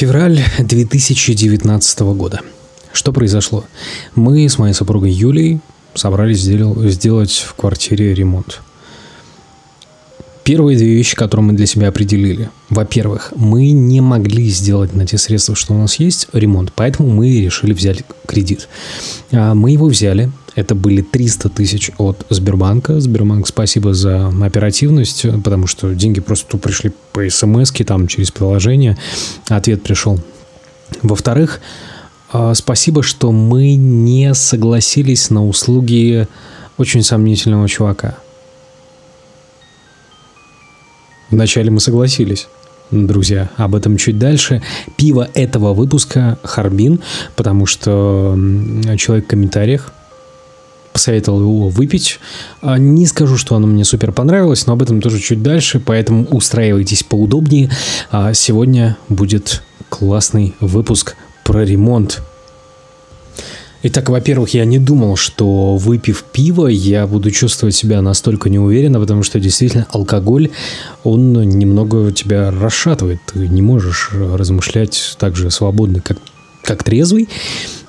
Февраль 2019 года. Что произошло? Мы с моей супругой Юлей собрались сделать в квартире ремонт. Первые две вещи, которые мы для себя определили. Во-первых, мы не могли сделать на те средства, что у нас есть, ремонт, поэтому мы решили взять кредит. А, мы его взяли, это были 300 тысяч от Сбербанка. Сбербанк, спасибо за оперативность, потому что деньги просто пришли по смс там через приложение. Ответ пришел. Во-вторых, а, спасибо, что мы не согласились на услуги очень сомнительного чувака. Вначале мы согласились. Друзья, об этом чуть дальше. Пиво этого выпуска Харбин, потому что человек в комментариях посоветовал его выпить. А, не скажу, что оно мне супер понравилось, но об этом тоже чуть дальше, поэтому устраивайтесь поудобнее. А, сегодня будет классный выпуск про ремонт. Итак, во-первых, я не думал, что выпив пиво, я буду чувствовать себя настолько неуверенно, потому что действительно алкоголь, он немного тебя расшатывает. Ты не можешь размышлять так же свободно, как как трезвый,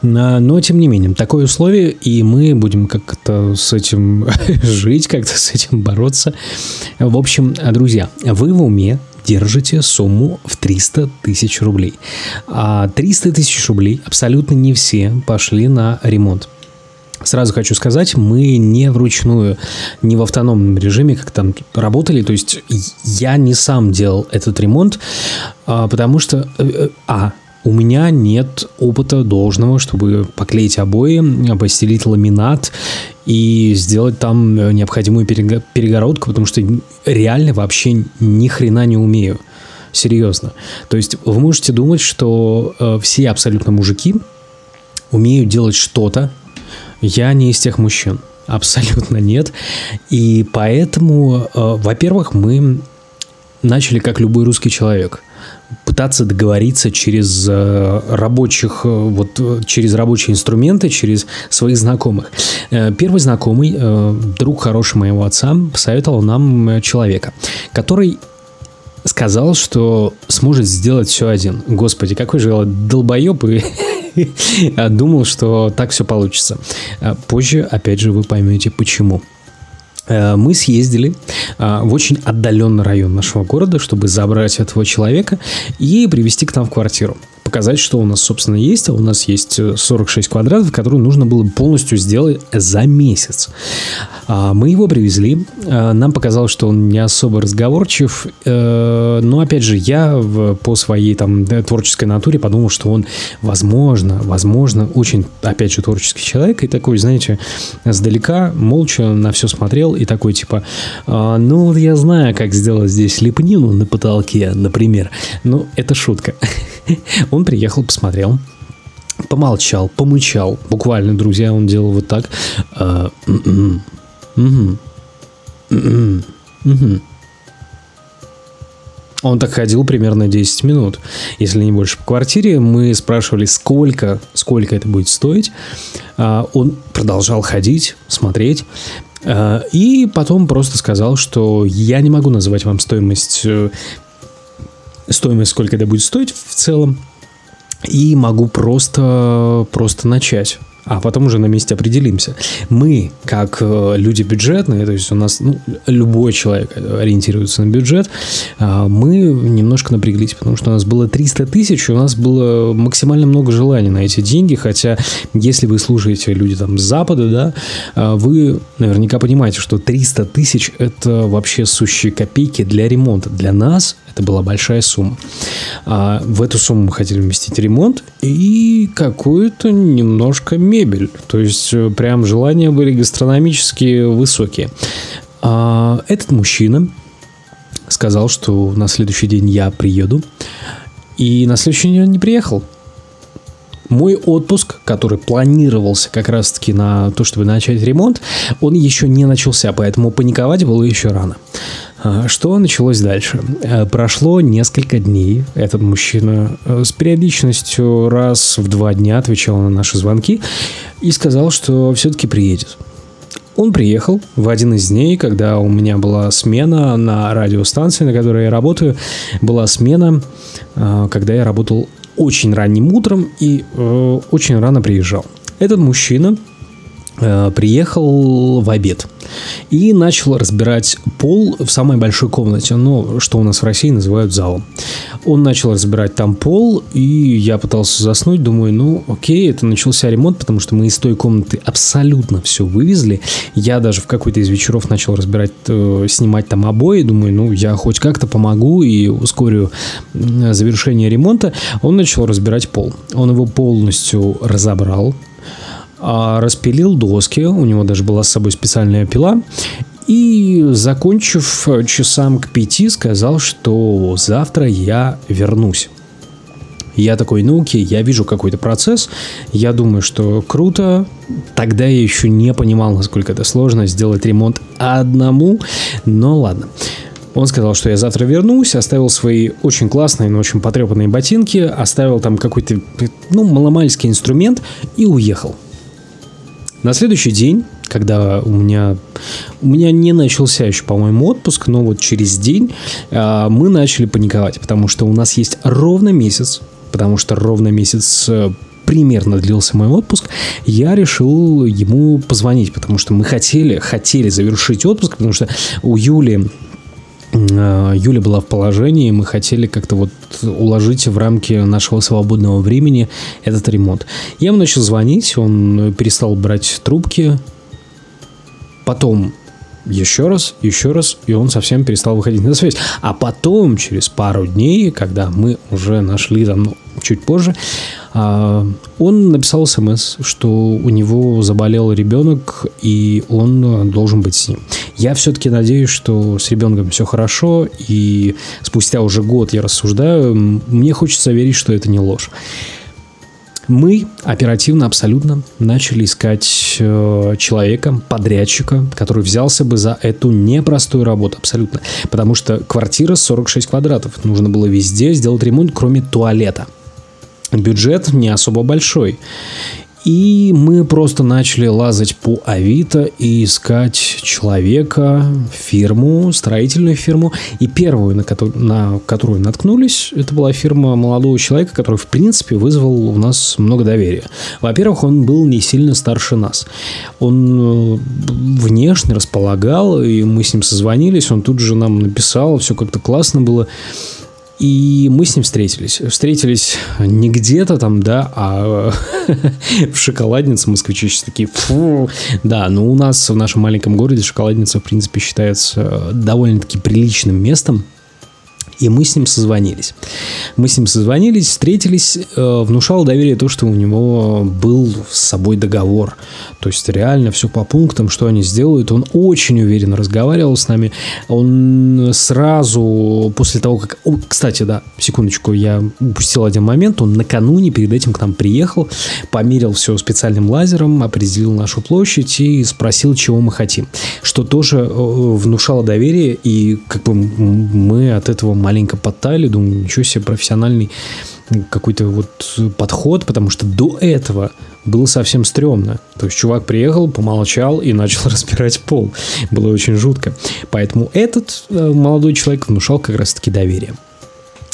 но тем не менее, такое условие, и мы будем как-то с этим жить, как-то с этим бороться. В общем, друзья, вы в уме держите сумму в 300 тысяч рублей. А 300 тысяч рублей абсолютно не все пошли на ремонт. Сразу хочу сказать, мы не вручную, не в автономном режиме, как там работали. То есть я не сам делал этот ремонт, а, потому что, э, э, а, у меня нет опыта должного, чтобы поклеить обои, постелить ламинат и сделать там необходимую перегородку, потому что реально вообще ни хрена не умею. Серьезно. То есть вы можете думать, что э, все абсолютно мужики умеют делать что-то. Я не из тех мужчин. Абсолютно нет. И поэтому, э, во-первых, мы начали как любой русский человек – пытаться договориться через э, рабочих, э, вот э, через рабочие инструменты, через своих знакомых. Первый знакомый, друг хороший моего отца, посоветовал нам человека, который сказал, что сможет сделать все один. Господи, какой же долбоеб и думал, что так все получится. Позже, опять же, вы поймете, почему. Э, мы съездили э, в очень отдаленный район нашего города, чтобы забрать этого человека и привести к нам в квартиру показать, что у нас, собственно, есть. А у нас есть 46 э, квадратов, которые нужно было полностью сделать за месяц. А, мы его привезли. А, нам показалось, что он не особо разговорчив. Э, но, опять же, я по своей там творческой натуре подумал, что он, возможно, возможно, очень, опять же, творческий человек. И такой, знаете, сдалека, молча на все смотрел. И такой, типа, «А, ну, вот я знаю, как сделать здесь лепнину на потолке, например. Ну, это шутка. Он приехал, посмотрел, помолчал, помычал. Буквально, друзья, он делал вот так. А, он так ходил примерно 10 минут, если не больше, по квартире. Мы спрашивали, сколько, сколько это будет стоить. А, он продолжал ходить, смотреть. А, и потом просто сказал, что я не могу называть вам стоимость э, стоимость, сколько это будет стоить в целом, и могу просто, просто начать а потом уже на месте определимся. Мы, как э, люди бюджетные, то есть у нас ну, любой человек ориентируется на бюджет, а, мы немножко напряглись, потому что у нас было 300 тысяч, у нас было максимально много желаний на эти деньги, хотя если вы слушаете люди там с Запада, да, вы наверняка понимаете, что 300 тысяч это вообще сущие копейки для ремонта. Для нас это была большая сумма. А в эту сумму мы хотели вместить ремонт и какую-то немножко мебель. То есть э, прям желания были гастрономически высокие. А этот мужчина сказал, что на следующий день я приеду. И на следующий день он не приехал. Мой отпуск, который планировался как раз-таки на то, чтобы начать ремонт, он еще не начался, поэтому паниковать было еще рано. А, что началось дальше? Э, прошло несколько дней. Этот мужчина э, с периодичностью раз в два дня отвечал на наши звонки и сказал, что все-таки приедет. Он приехал в один из дней, когда у меня была смена на радиостанции, на которой я работаю. Была смена, э, когда я работал очень ранним утром и э, очень рано приезжал. Этот мужчина Э, приехал в обед и начал разбирать пол в самой большой комнате, ну, что у нас в России называют залом. Он начал разбирать там пол, и я пытался заснуть, думаю, ну, окей, это начался ремонт, потому что мы из той комнаты абсолютно все вывезли. Я даже в какой-то из вечеров начал разбирать, э, снимать там обои, думаю, ну, я хоть как-то помогу и ускорю завершение ремонта. Он начал разбирать пол. Он его полностью разобрал, распилил доски, у него даже была с собой специальная пила, и, закончив часам к пяти, сказал, что завтра я вернусь. Я такой, ну окей, я вижу какой-то процесс, я думаю, что круто. Тогда я еще не понимал, насколько это сложно сделать ремонт одному, но ладно. Он сказал, что я завтра вернусь, оставил свои очень классные, но очень потрепанные ботинки, оставил там какой-то, ну, маломальский инструмент и уехал. На следующий день, когда у меня, у меня не начался еще, по-моему, отпуск, но вот через день э, мы начали паниковать, потому что у нас есть ровно месяц, потому что ровно месяц э, примерно длился мой отпуск, я решил ему позвонить, потому что мы хотели, хотели завершить отпуск, потому что у Юли Юля была в положении, мы хотели как-то вот уложить в рамки нашего свободного времени этот ремонт. Я ему начал звонить, он перестал брать трубки, потом еще раз, еще раз, и он совсем перестал выходить на связь. А потом, через пару дней, когда мы уже нашли там, ну, чуть позже, а, он написал смс, что у него заболел ребенок, и он должен быть с ним. Я все-таки надеюсь, что с ребенком все хорошо, и спустя уже год я рассуждаю, мне хочется верить, что это не ложь мы оперативно абсолютно начали искать э, человека, подрядчика, который взялся бы за эту непростую работу абсолютно. Потому что квартира 46 квадратов. Нужно было везде сделать ремонт, кроме туалета. Бюджет не особо большой. И мы просто начали лазать по Авито и искать человека, фирму, строительную фирму. И первую, на которую, на которую наткнулись, это была фирма молодого человека, который, в принципе, вызвал у нас много доверия. Во-первых, он был не сильно старше нас. Он э, внешне располагал, и мы с ним созвонились, он тут же нам написал, все как-то классно было. И мы с ним встретились. Встретились не где-то там, да, а в шоколаднице. Москвичи сейчас такие, фу. Да, но у нас в нашем маленьком городе шоколадница, в принципе, считается довольно-таки приличным местом. И мы с ним созвонились. Мы с ним созвонились, встретились, э, внушало доверие то, что у него был с собой договор. То есть реально все по пунктам, что они сделают. Он очень уверенно разговаривал с нами. Он сразу после того, как... О, кстати, да, секундочку, я упустил один момент. Он накануне перед этим к нам приехал, померил все специальным лазером, определил нашу площадь и спросил, чего мы хотим. Что тоже э, внушало доверие, и как бы мы от этого маленько подтаяли, думаю, ничего себе профессиональный какой-то вот подход, потому что до этого было совсем стрёмно. То есть чувак приехал, помолчал и начал разбирать пол. Было очень жутко. Поэтому этот э, молодой человек внушал как раз-таки доверие.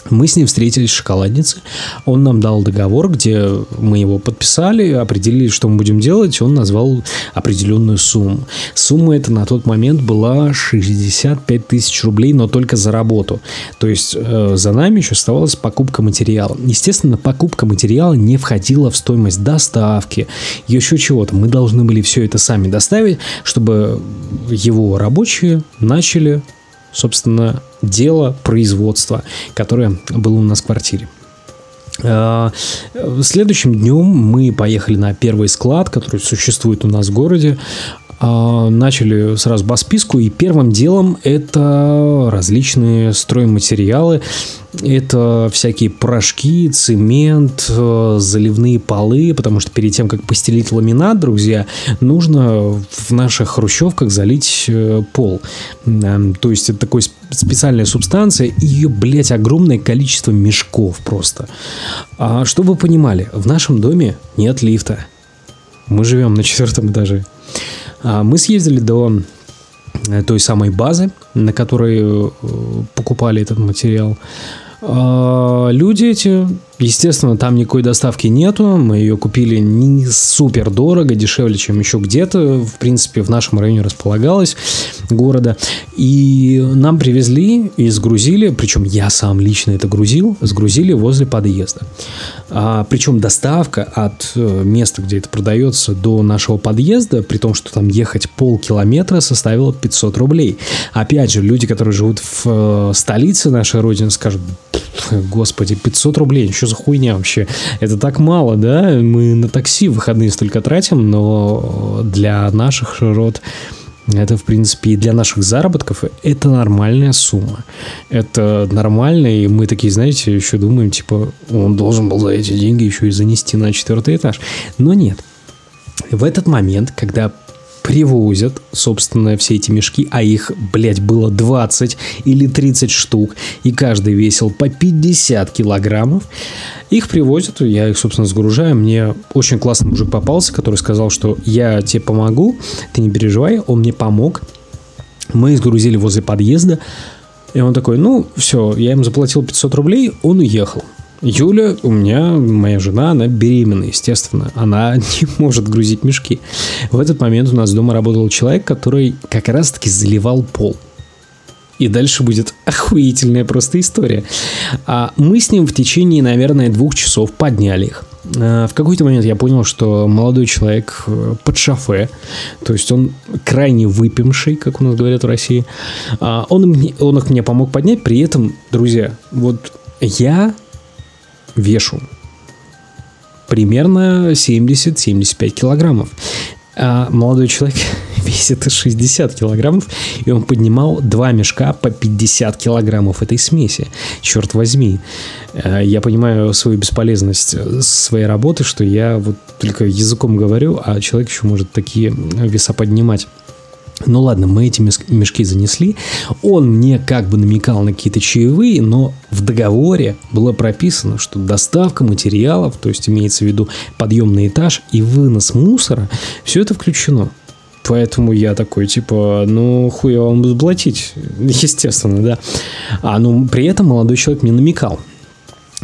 Мы с ним встретились в шоколаднице. Он нам дал договор, где мы его подписали, определили, что мы будем делать. Он назвал определенную сумму. Сумма эта на тот момент была 65 тысяч рублей, но только за работу. То есть э, за нами еще оставалась покупка материала. Естественно, покупка материала не входила в стоимость доставки, еще чего-то. Мы должны были все это сами доставить, чтобы его рабочие начали собственно, дело производства, которое было у нас в квартире. А, следующим днем мы поехали на первый склад, который существует у нас в городе. А, начали сразу по списку, и первым делом это различные стройматериалы, это всякие порошки, цемент, э, заливные полы, потому что перед тем, как постелить ламинат, друзья, нужно в наших хрущевках залить э, пол. То есть это такой специальная субстанция, и ее, блядь, огромное количество мешков просто. А чтобы вы понимали, в нашем доме нет лифта. Мы живем на четвертом этаже. А мы съездили до э, той самой базы, на которой покупали этот материал. А, люди эти Естественно, там никакой доставки нету. Мы ее купили не супер дорого, дешевле, чем еще где-то. В принципе, в нашем районе располагалась города. И нам привезли и сгрузили, причем я сам лично это грузил, сгрузили возле подъезда. А, причем доставка от э, места, где это продается, до нашего подъезда, при том, что там ехать полкилометра, составила 500 рублей. Опять же, люди, которые живут в э, столице нашей родины, скажут, господи, 500 рублей, что за хуйня вообще? Это так мало, да? Мы на такси в выходные столько тратим, но для наших широт это, в принципе, и для наших заработков это нормальная сумма. Это нормально, и мы такие, знаете, еще думаем, типа, он должен был за эти деньги еще и занести на четвертый этаж. Но нет. В этот момент, когда привозят, собственно, все эти мешки, а их, блядь, было 20 или 30 штук, и каждый весил по 50 килограммов. Их привозят, я их, собственно, сгружаю. Мне очень классный мужик попался, который сказал, что я тебе помогу, ты не переживай, он мне помог. Мы сгрузили возле подъезда, и он такой, ну, все, я им заплатил 500 рублей, он уехал. Юля, у меня, моя жена, она беременна, естественно. Она не может грузить мешки. В этот момент у нас дома работал человек, который как раз-таки заливал пол. И дальше будет охуительная просто история. А мы с ним в течение, наверное, двух часов подняли их. А, в какой-то момент я понял, что молодой человек э, под шофе, то есть он крайне выпивший, как у нас говорят в России, а, он, он их мне помог поднять, при этом, друзья, вот я вешу примерно 70-75 килограммов. А молодой человек весит 60 килограммов, и он поднимал два мешка по 50 килограммов этой смеси. Черт возьми. А, я понимаю свою бесполезность своей работы, что я вот только языком говорю, а человек еще может такие веса поднимать. Ну ладно, мы эти мешки занесли. Он мне как бы намекал на какие-то чаевые, но в договоре было прописано, что доставка материалов, то есть имеется в виду подъемный этаж и вынос мусора, все это включено. Поэтому я такой, типа, ну, хуй я вам буду платить. Естественно, да. А, ну, при этом молодой человек мне намекал.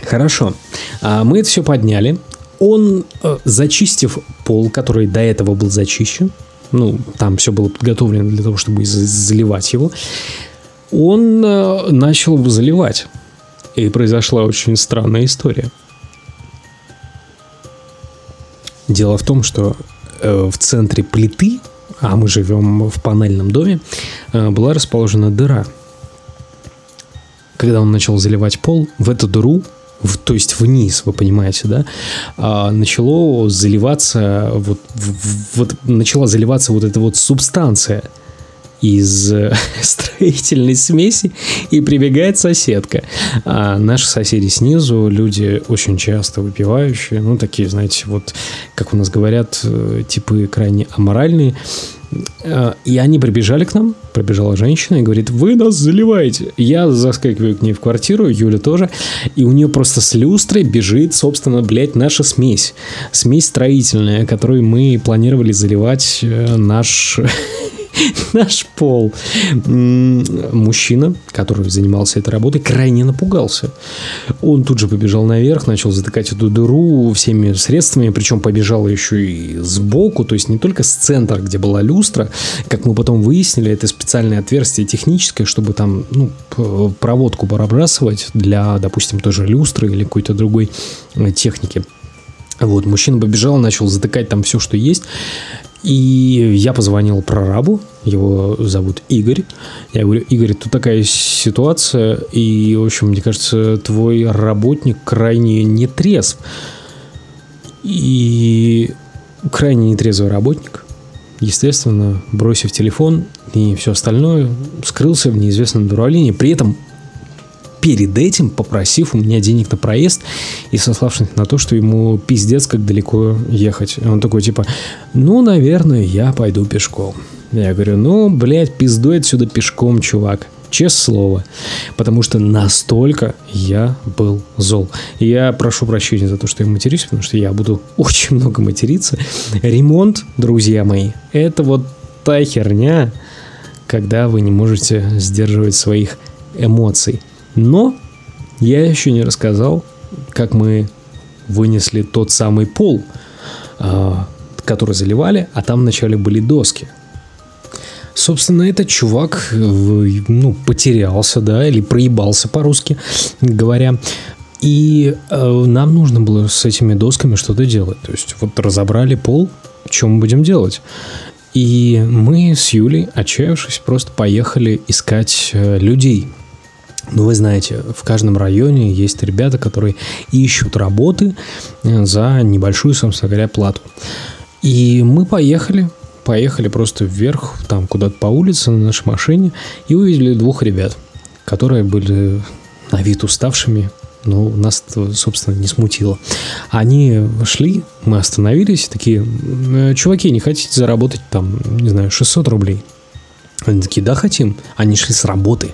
Хорошо. А, мы это все подняли. Он, э, зачистив пол, который до этого был зачищен, ну, там все было подготовлено для того, чтобы заливать его, он э, начал заливать. И произошла очень странная история. Дело в том, что э, в центре плиты, а мы живем в панельном доме, э, была расположена дыра. Когда он начал заливать пол, в эту дыру в, то есть вниз, вы понимаете, да, а, начало заливаться вот, вот начала заливаться вот эта вот субстанция из э, строительной смеси и прибегает соседка. А наши соседи снизу, люди очень часто выпивающие, ну, такие, знаете, вот, как у нас говорят, э, типы крайне аморальные, Э, и они прибежали к нам, пробежала женщина и говорит, вы нас заливаете. Я заскакиваю к ней в квартиру, Юля тоже, и у нее просто с люстрой бежит, собственно, блядь, наша смесь. Смесь строительная, которую мы планировали заливать э, наш наш пол. Мужчина, который занимался этой работой, крайне напугался. Он тут же побежал наверх, начал затыкать эту дыру всеми средствами, причем побежал еще и сбоку, то есть не только с центра, где была люстра, как мы потом выяснили, это специальное отверстие техническое, чтобы там ну, проводку пробрасывать для, допустим, той же люстры или какой-то другой э, техники. Вот, мужчина побежал, начал затыкать там все, что есть. И я позвонил прорабу, его зовут Игорь. Я говорю, Игорь, тут такая ситуация, и, в общем, мне кажется, твой работник крайне нетрезв. И крайне нетрезвый работник, естественно, бросив телефон и все остальное, скрылся в неизвестном дуралине. При этом перед этим попросив у меня денег на проезд и сославшись на то, что ему пиздец, как далеко ехать. Он такой, типа, ну, наверное, я пойду пешком. Я говорю, ну, блядь, пиздуй отсюда пешком, чувак. Честное слово. Потому что настолько я был зол. Я прошу прощения за то, что я матерюсь, потому что я буду очень много материться. Ремонт, друзья мои, это вот та херня, когда вы не можете сдерживать своих эмоций. Но я еще не рассказал как мы вынесли тот самый пол, а, который заливали, а там вначале были доски. Собственно, этот чувак ну, потерялся, да, или проебался по-русски говоря. И э, нам нужно было с этими досками что-то делать. То есть вот разобрали пол, мы будем делать? И мы с Юлей, отчаявшись, просто поехали искать э, людей. Ну, вы знаете, в каждом районе есть ребята, которые ищут работы э, за небольшую, собственно говоря, плату. И мы поехали, поехали просто вверх, там куда-то по улице на нашей машине, и увидели двух ребят, которые были на вид уставшими, но нас это, собственно, не смутило. Они шли, мы остановились, такие, «Э, чуваки, не хотите заработать там, не знаю, 600 рублей? Они такие, да, хотим. Они шли с работы.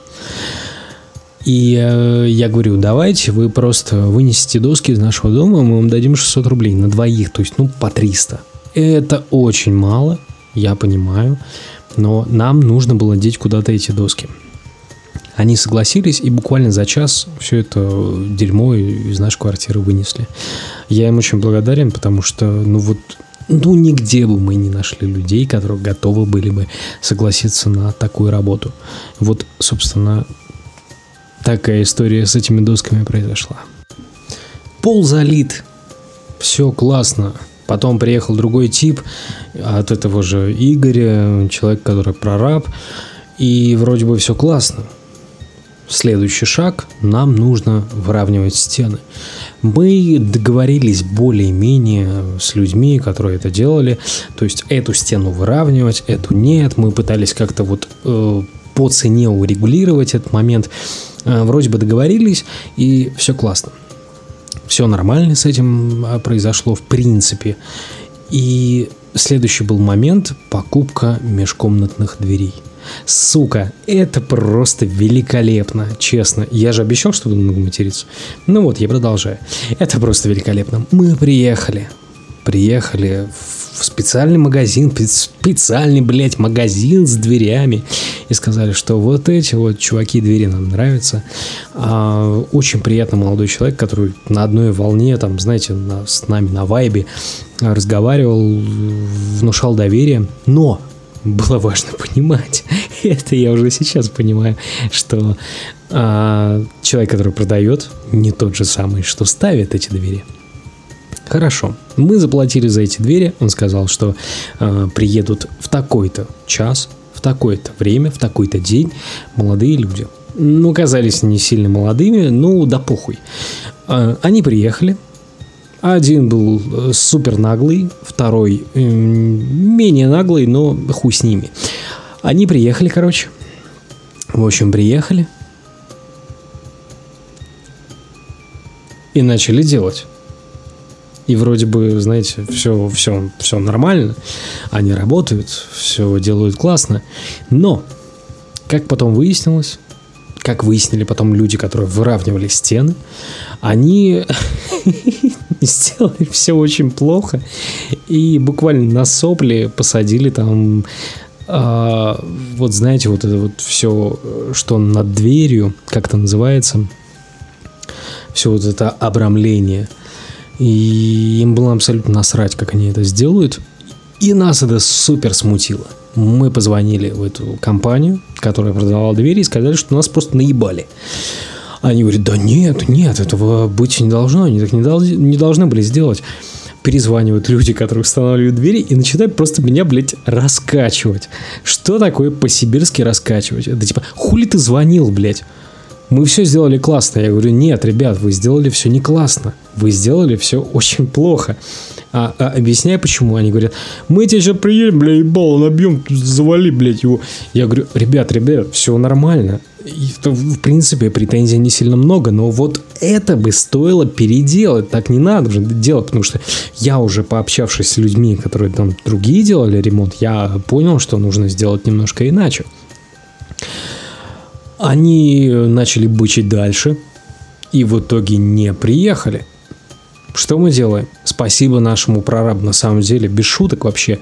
И э, я говорю, давайте вы просто вынесите доски из нашего дома, мы вам дадим 600 рублей на двоих, то есть, ну, по 300. Это очень мало, я понимаю, но нам нужно было деть куда-то эти доски. Они согласились и буквально за час все это дерьмо из нашей квартиры вынесли. Я им очень благодарен, потому что, ну вот, ну нигде бы мы не нашли людей, которые готовы были бы согласиться на такую работу. Вот, собственно, такая история с этими досками произошла. Пол залит. Все классно. Потом приехал другой тип от этого же Игоря, человек, который прораб. И вроде бы все классно. Следующий шаг – нам нужно выравнивать стены. Мы договорились более-менее с людьми, которые это делали, то есть эту стену выравнивать, эту нет. Мы пытались как-то вот э, по цене урегулировать этот момент. Э, вроде бы договорились, и все классно. Все нормально с этим а, произошло в принципе. И следующий был момент – покупка межкомнатных дверей – Сука, это просто великолепно, честно. Я же обещал, что буду много материться. Ну вот, я продолжаю. Это просто великолепно. Мы приехали. Приехали в специальный магазин, специальный, блядь, магазин с дверями. И сказали, что вот эти вот чуваки двери нам нравятся. А, очень приятный молодой человек, который на одной волне, там, знаете, на, с нами на вайбе разговаривал, внушал доверие. Но было важно понимать, это я уже сейчас понимаю, что а, человек, который продает, не тот же самый, что ставит эти двери. Хорошо, мы заплатили за эти двери, он сказал, что а, приедут в такой-то час, в такое-то время, в такой-то день молодые люди. Ну, казались не сильно молодыми, ну, да похуй. А, они приехали, один был э, супер наглый, второй менее наглый, но хуй с ними. Они приехали, короче. В общем, приехали. И начали делать. И вроде бы, знаете, все, все, все нормально. Они работают, все делают классно. Но, как потом выяснилось, как выяснили потом люди, которые выравнивали стены, они сделали все очень плохо и буквально на сопли посадили там а, вот знаете, вот это вот все, что над дверью, как это называется, все вот это обрамление. И им было абсолютно насрать, как они это сделают. И нас это супер смутило. Мы позвонили в эту компанию, которая продавала двери, и сказали, что нас просто наебали. Они говорят, да нет, нет, этого быть не должно, они так не, дол- не должны были сделать. Перезванивают люди, которые устанавливают двери, и начинают просто меня, блядь, раскачивать. Что такое по-сибирски раскачивать? Это типа, хули ты звонил, блядь? Мы все сделали классно. Я говорю, нет, ребят, вы сделали все не классно. Вы сделали все очень плохо. А, а объясняю, почему. Они говорят, мы тебе сейчас приедем, бля, ебало набьем, завали, блядь, его. Я говорю, ребят, ребят, все нормально. И, в принципе, претензий не сильно много, но вот это бы стоило переделать. Так не надо же делать, потому что я уже пообщавшись с людьми, которые там другие делали ремонт, я понял, что нужно сделать немножко иначе. Они начали бычить дальше, и в итоге не приехали. Что мы делаем? Спасибо нашему прорабу, на самом деле, без шуток вообще.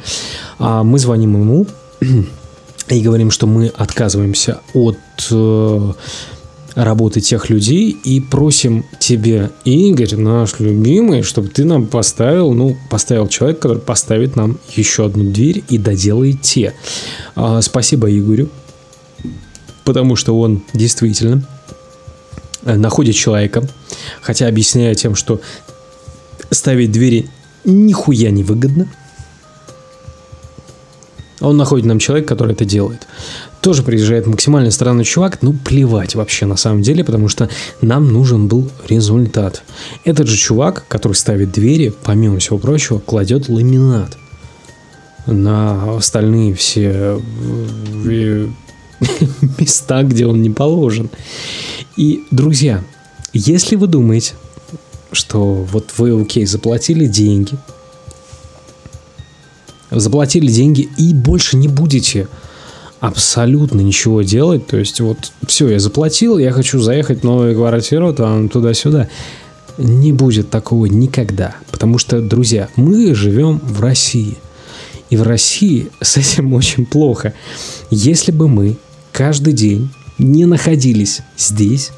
А мы звоним ему и говорим, что мы отказываемся от, э, работы тех людей и просим тебе, Игорь, наш любимый, чтобы ты нам поставил, ну, поставил человек, который поставит нам еще одну дверь и доделает те. А, спасибо Игорю, потому что он действительно находит человека, хотя объясняя тем, что ставить двери нихуя не выгодно. Он находит нам человека, который это делает. Тоже приезжает максимально странный чувак, ну плевать вообще на самом деле, потому что нам нужен был результат. Этот же чувак, который ставит двери, помимо всего прочего, кладет ламинат на остальные все э, места, где он не положен. И, друзья, если вы думаете, что вот вы, окей, заплатили деньги, заплатили деньги и больше не будете абсолютно ничего делать, то есть вот все, я заплатил, я хочу заехать в новую квартиру, там туда-сюда, не будет такого никогда, потому что, друзья, мы живем в России, и в России с этим очень плохо. Если бы мы каждый день не находились здесь,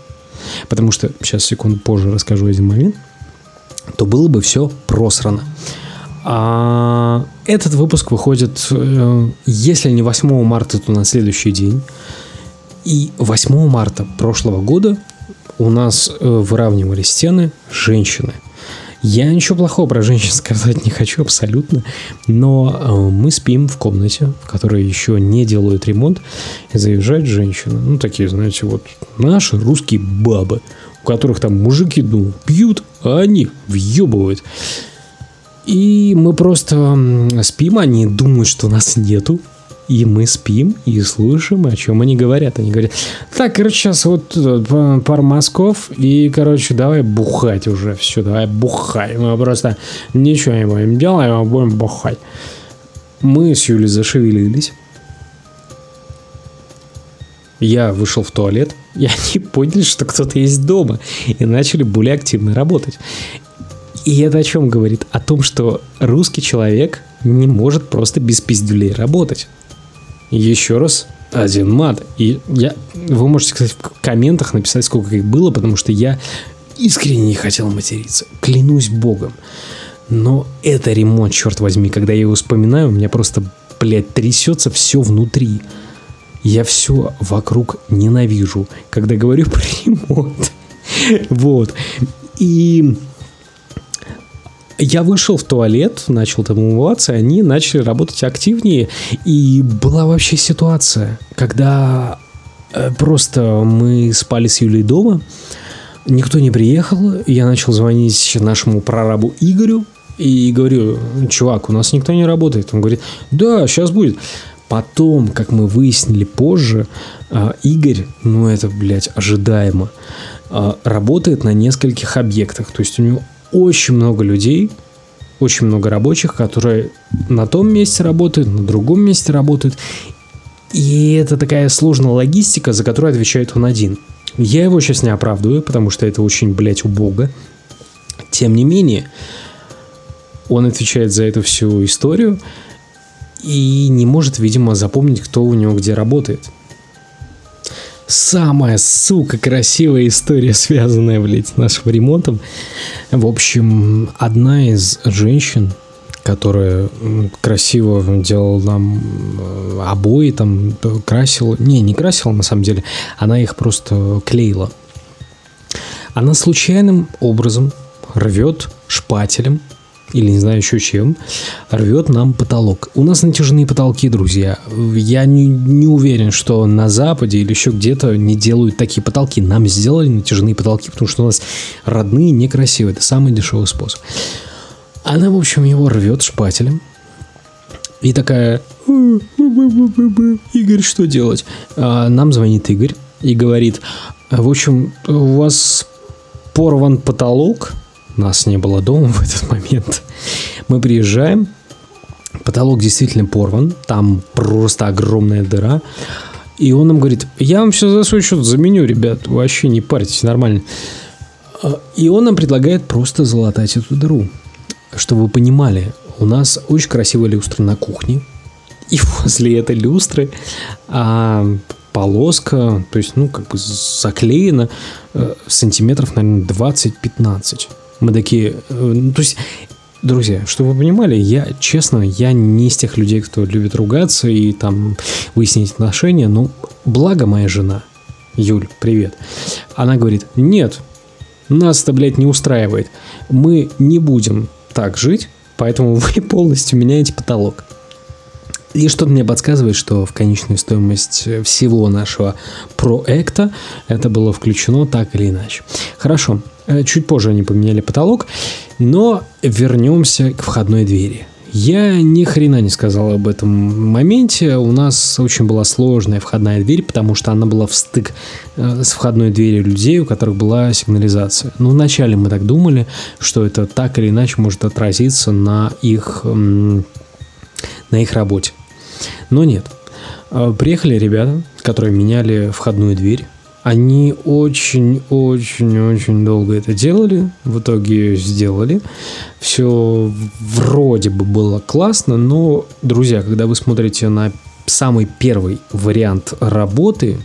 потому что, сейчас секунду позже расскажу один момент, то было бы все просрано. А этот выпуск выходит, э, если не 8 марта, то на следующий день. И 8 марта прошлого года у нас э, выравнивали стены женщины – я ничего плохого про женщин сказать не хочу абсолютно, но э, мы спим в комнате, в которой еще не делают ремонт, и заезжает женщина. Ну, такие, знаете, вот наши русские бабы, у которых там мужики, ну, пьют, а они въебывают. И мы просто спим, они думают, что нас нету. И мы спим и слушаем, о чем они говорят. Они говорят, так, короче, сейчас вот э, пар мазков, и, короче, давай бухать уже. Все, давай бухай. Мы просто ничего не будем делать, а будем бухать. Мы с Юлей зашевелились. Я вышел в туалет, и они поняли, что кто-то есть дома, и начали более активно работать. И это о чем говорит? О том, что русский человек не может просто без пиздюлей работать еще раз один мат. И я, вы можете, кстати, в комментах написать, сколько их было, потому что я искренне не хотел материться. Клянусь богом. Но это ремонт, черт возьми, когда я его вспоминаю, у меня просто, блядь, трясется все внутри. Я все вокруг ненавижу, когда говорю про ремонт. Вот. И я вышел в туалет, начал там умываться, и они начали работать активнее. И была вообще ситуация, когда э, просто мы спали с Юлей дома, никто не приехал, я начал звонить нашему прорабу Игорю, и говорю, чувак, у нас никто не работает. Он говорит, да, сейчас будет. Потом, как мы выяснили позже, э, Игорь, ну это, блядь, ожидаемо, э, работает на нескольких объектах. То есть у него очень много людей, очень много рабочих, которые на том месте работают, на другом месте работают. И это такая сложная логистика, за которую отвечает он один. Я его сейчас не оправдываю, потому что это очень, блядь, убого. Тем не менее, он отвечает за эту всю историю и не может, видимо, запомнить, кто у него где работает самая, сука, красивая история, связанная, блядь, с нашим ремонтом. В общем, одна из женщин, которая красиво делала нам э, обои, там, красила. Не, не красила, на самом деле. Она их просто клеила. Она случайным образом рвет шпателем или не знаю еще чем, рвет нам потолок. У нас натяжные потолки, друзья. Я не, не уверен, что на Западе или еще где-то не делают такие потолки. Нам сделали натяжные потолки, потому что у нас родные некрасивые. Это самый дешевый способ. Она, в общем, его рвет шпателем. И такая, Игорь, что делать? Нам звонит Игорь и говорит, в общем, у вас порван потолок, нас не было дома в этот момент. Мы приезжаем, потолок действительно порван, там просто огромная дыра. И он нам говорит, я вам все за свой счет заменю, ребят, вообще не парьтесь, нормально. А, и он нам предлагает просто залатать эту дыру. Чтобы вы понимали, у нас очень красивая люстра на кухне. И возле этой люстры а, полоска, то есть, ну, как бы заклеена э, сантиметров, наверное, 20-15. Мы такие, э, ну, то есть, друзья, чтобы вы понимали, я, честно, я не из тех людей, кто любит ругаться и там выяснить отношения, но благо моя жена, Юль, привет, она говорит, нет, нас это, блядь, не устраивает. Мы не будем так жить, поэтому вы полностью меняете потолок. И что-то мне подсказывает, что в конечную стоимость всего нашего проекта это было включено так или иначе. Хорошо, чуть позже они поменяли потолок, но вернемся к входной двери. Я ни хрена не сказал об этом моменте. У нас очень была сложная входная дверь, потому что она была в стык э, с входной дверью людей, у которых была сигнализация. Ну, вначале мы так думали, что это так или иначе может отразиться на их, на их работе. Но нет. А, приехали ребята, которые меняли входную дверь. Они очень-очень-очень долго это делали. В итоге сделали. Все вроде бы было классно, но, друзья, когда вы смотрите на самый первый вариант работы,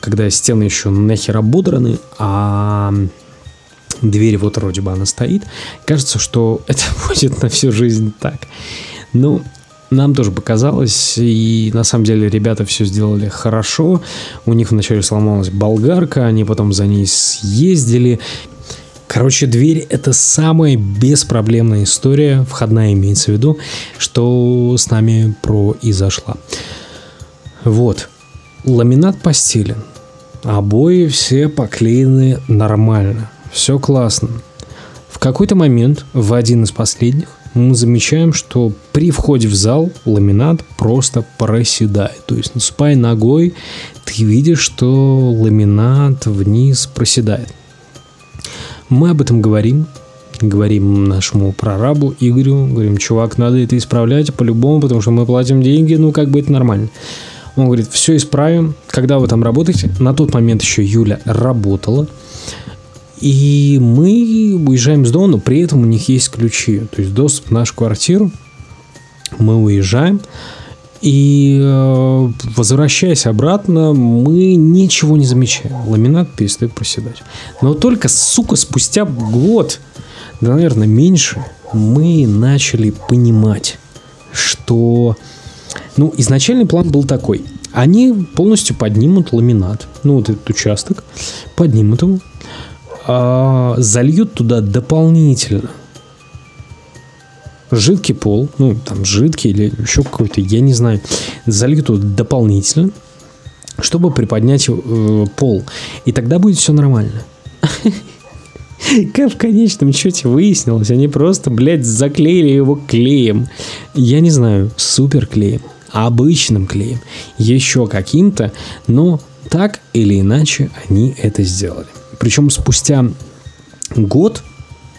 когда стены еще нахер ободраны, а дверь вот вроде бы она стоит, кажется, что это будет на всю жизнь так. Ну, нам тоже показалось, и на самом деле ребята все сделали хорошо. У них вначале сломалась болгарка, они потом за ней съездили. Короче, дверь это самая беспроблемная история, входная имеется в виду, что с нами произошла. Вот, ламинат постелен, обои все поклеены нормально, все классно. В какой-то момент, в один из последних, мы замечаем, что при входе в зал ламинат просто проседает. То есть, наступая ногой, ты видишь, что ламинат вниз проседает. Мы об этом говорим, говорим нашему прорабу Игорю, говорим, чувак, надо это исправлять по-любому, потому что мы платим деньги, ну как бы это нормально. Он говорит, все исправим, когда вы там работаете. На тот момент еще Юля работала. И мы уезжаем с дома, но при этом у них есть ключи. То есть доступ в нашу квартиру. Мы уезжаем. И э, возвращаясь обратно, мы ничего не замечаем. Ламинат перестает проседать. Но только, сука, спустя год, да, наверное, меньше, мы начали понимать, что... Ну, изначальный план был такой. Они полностью поднимут ламинат, ну, вот этот участок, поднимут его, а, зальют туда дополнительно жидкий пол, ну, там, жидкий или еще какой-то, я не знаю, зальют туда дополнительно, чтобы приподнять э, пол. И тогда будет все нормально. Как в конечном счете выяснилось, они просто, блядь, заклеили его клеем. Я не знаю, супер клеем, обычным клеем, еще каким-то, но так или иначе они это сделали. Причем спустя год,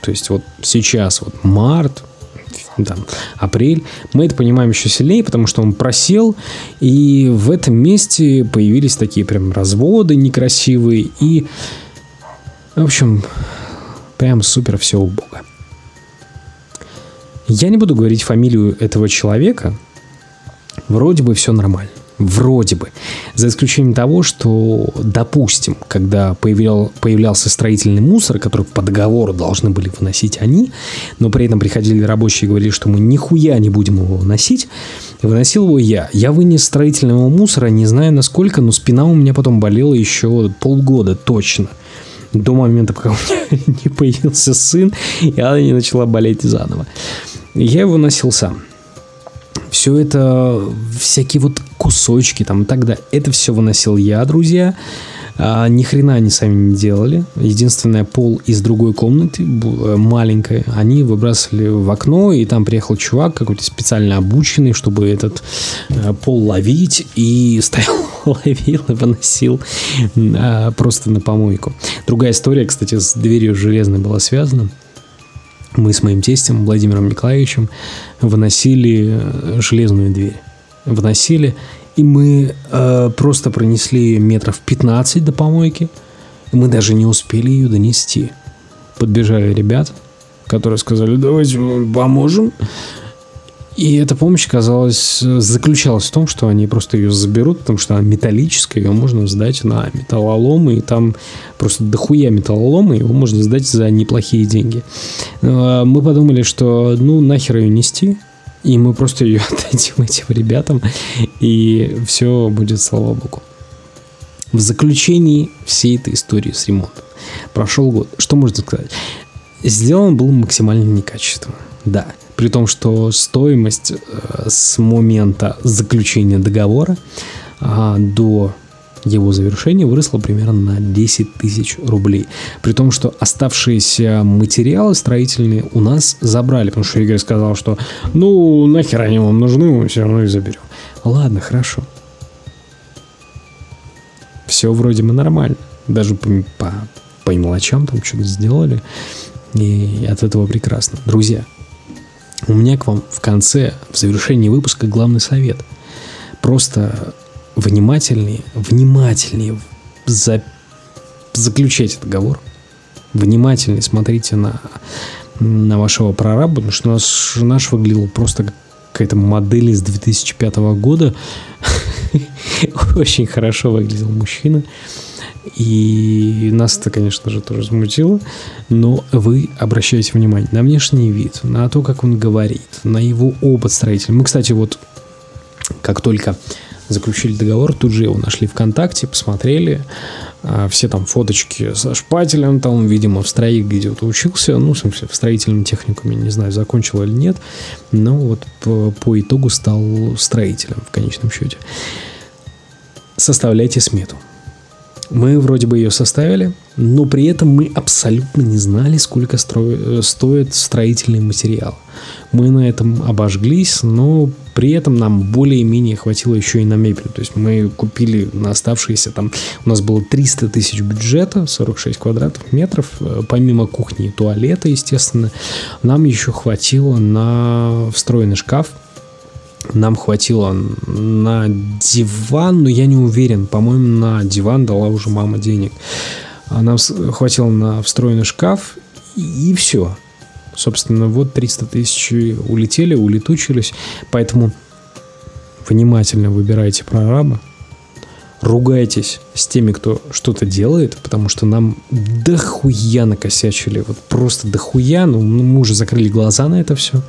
то есть вот сейчас, вот март, там, апрель, мы это понимаем еще сильнее, потому что он просел, и в этом месте появились такие прям разводы некрасивые, и, в общем, прям супер все убого. Я не буду говорить фамилию этого человека, вроде бы все нормально. Вроде бы. За исключением того, что, допустим, когда появлял, появлялся строительный мусор, который по договору должны были выносить они, но при этом приходили рабочие и говорили, что мы нихуя не будем его выносить, выносил его я. Я вынес строительного мусора, не знаю насколько, но спина у меня потом болела еще полгода точно. До момента, пока у меня не появился сын, и она не начала болеть заново. Я его носил сам все это, всякие вот кусочки там и так далее, это все выносил я, друзья. А, ни хрена они сами не делали. Единственное, пол из другой комнаты, э, маленькой, они выбрасывали в окно, и там приехал чувак какой-то специально обученный, чтобы этот э, пол ловить, и стоял, ловил и выносил а, просто на помойку. Другая история, кстати, с дверью железной была связана мы с моим тестем Владимиром Николаевичем выносили э, железную дверь. Выносили, и мы э, просто пронесли ее метров 15 до помойки. Мы даже не успели ее донести. Подбежали ребята, которые сказали, давайте поможем. И эта помощь, казалось, заключалась в том, что они просто ее заберут, потому что она металлическая, ее можно сдать на металлоломы, и там просто дохуя металлоломы, его можно сдать за неплохие деньги. А, мы подумали, что ну нахер ее нести, и мы просто ее отдадим этим ребятам, и все будет, слава богу. В заключении всей этой истории с ремонтом прошел год. Что можно сказать? Сделан был максимально некачественно. Да, при том, что стоимость э, с момента заключения договора а, до его завершения выросла примерно на 10 тысяч рублей. При том, что оставшиеся материалы строительные у нас забрали, потому что Игорь сказал, что ну нахер они вам нужны, мы все равно их заберем. Ладно, хорошо. Все вроде бы нормально. Даже по, по, по мелочам там что-то сделали. И от этого прекрасно. Друзья, у меня к вам в конце, в завершении выпуска главный совет. Просто внимательнее, внимательнее за, заключайте договор. Внимательнее смотрите на, на вашего прораба, потому что наш, наш выглядел просто как какая-то модель из 2005 года. Очень хорошо выглядел мужчина. И нас это, конечно же, тоже смутило. Но вы обращайте внимание на внешний вид, на то, как он говорит, на его опыт строителя. Мы, кстати, вот как только заключили договор, тут же его нашли ВКонтакте, посмотрели, а, все там фоточки со шпателем, там, видимо, в строе где-то учился, ну, в смысле, в строительном техникуме, не знаю, закончил или нет, но вот по, по итогу стал строителем в конечном счете. Составляйте смету. Мы вроде бы ее составили, но при этом мы абсолютно не знали, сколько стро... стоит строительный материал. Мы на этом обожглись, но при этом нам более-менее хватило еще и на мебель. То есть мы купили на оставшиеся там, у нас было 300 тысяч бюджета, 46 квадратных метров, э, помимо кухни и туалета, естественно, нам еще хватило на встроенный шкаф, нам хватило на диван, но я не уверен. По-моему, на диван дала уже мама денег. А нам хватило на встроенный шкаф, и, все. Собственно, вот 300 тысяч улетели, улетучились. Поэтому внимательно выбирайте прораба. Ругайтесь с теми, кто что-то делает, потому что нам дохуя накосячили. Вот просто дохуя. Ну, мы уже закрыли глаза на это все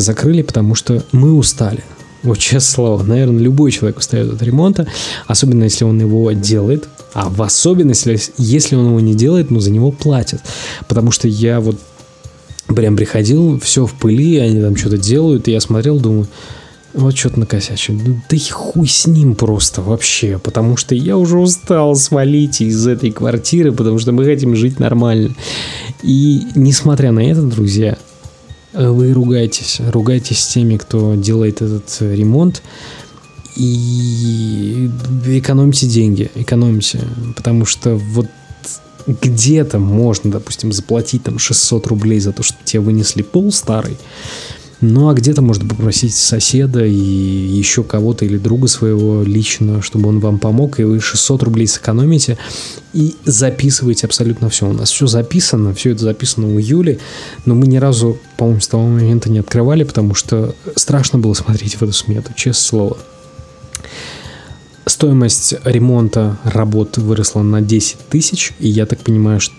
закрыли, потому что мы устали. Вот честное слово, наверное, любой человек устает от ремонта, особенно если он его делает, а в особенности, если он его не делает, ну, за него платят. Потому что я вот прям приходил, все в пыли, они там что-то делают, и я смотрел, думаю, вот что-то накосячил. Ну, да и хуй с ним просто вообще, потому что я уже устал свалить из этой квартиры, потому что мы хотим жить нормально. И несмотря на это, друзья, вы ругаетесь, ругаетесь с теми, кто делает этот ремонт, и экономьте деньги, экономьте, потому что вот где-то можно, допустим, заплатить там 600 рублей за то, что тебе вынесли пол старый, ну, а где-то можно попросить соседа и еще кого-то или друга своего лично, чтобы он вам помог, и вы 600 рублей сэкономите и записываете абсолютно все. У нас все записано, все это записано у Юли, но мы ни разу, по-моему, с того момента не открывали, потому что страшно было смотреть в эту смету, честное слово. Стоимость ремонта работ выросла на 10 тысяч, и я так понимаю, что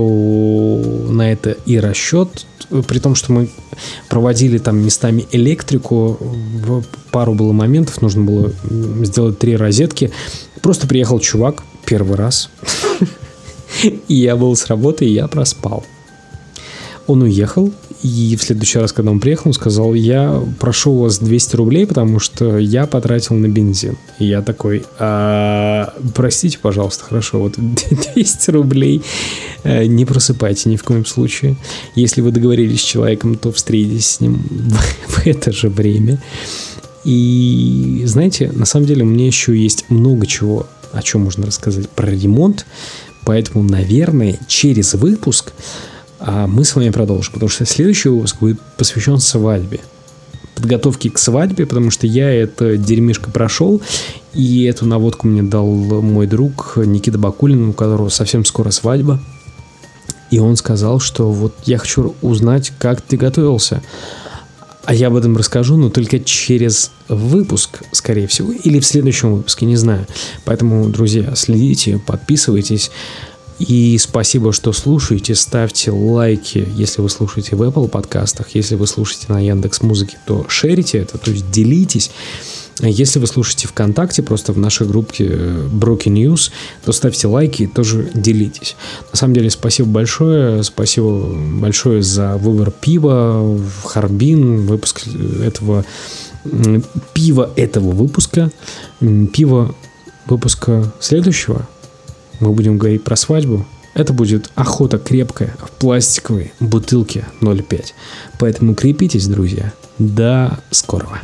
на это и расчет, при том, что мы проводили там местами электрику, пару было моментов, нужно было сделать три розетки. Просто приехал чувак первый раз, и я был с работы, и я проспал. Он уехал, и в следующий раз, когда он приехал, он сказал, я прошу у вас 200 рублей, потому что я потратил на бензин. И я такой, а, простите, пожалуйста, хорошо, вот 200 рублей э, не просыпайте ни в коем случае. Если вы договорились с человеком, то встретитесь с ним в, это же время. И знаете, на самом деле у меня еще есть много чего, о чем можно рассказать про ремонт. Поэтому, наверное, через выпуск а мы с вами продолжим, потому что следующий выпуск будет посвящен свадьбе. Подготовке к свадьбе, потому что я это дерьмишко прошел, и эту наводку мне дал мой друг Никита Бакулин, у которого совсем скоро свадьба. И он сказал, что вот я хочу узнать, как ты готовился. А я об этом расскажу, но только через выпуск, скорее всего, или в следующем выпуске, не знаю. Поэтому, друзья, следите, подписывайтесь. И спасибо, что слушаете. Ставьте лайки, если вы слушаете в Apple подкастах. Если вы слушаете на Яндекс Музыке, то шерите это, то есть делитесь. Если вы слушаете ВКонтакте, просто в нашей группе э, Broken News, то ставьте лайки и тоже делитесь. На самом деле, спасибо большое. Спасибо большое за выбор пива в Харбин, выпуск этого пива этого выпуска, пиво выпуска следующего. Мы будем говорить про свадьбу. Это будет охота крепкая в пластиковой бутылке 0,5. Поэтому крепитесь, друзья. До скорого.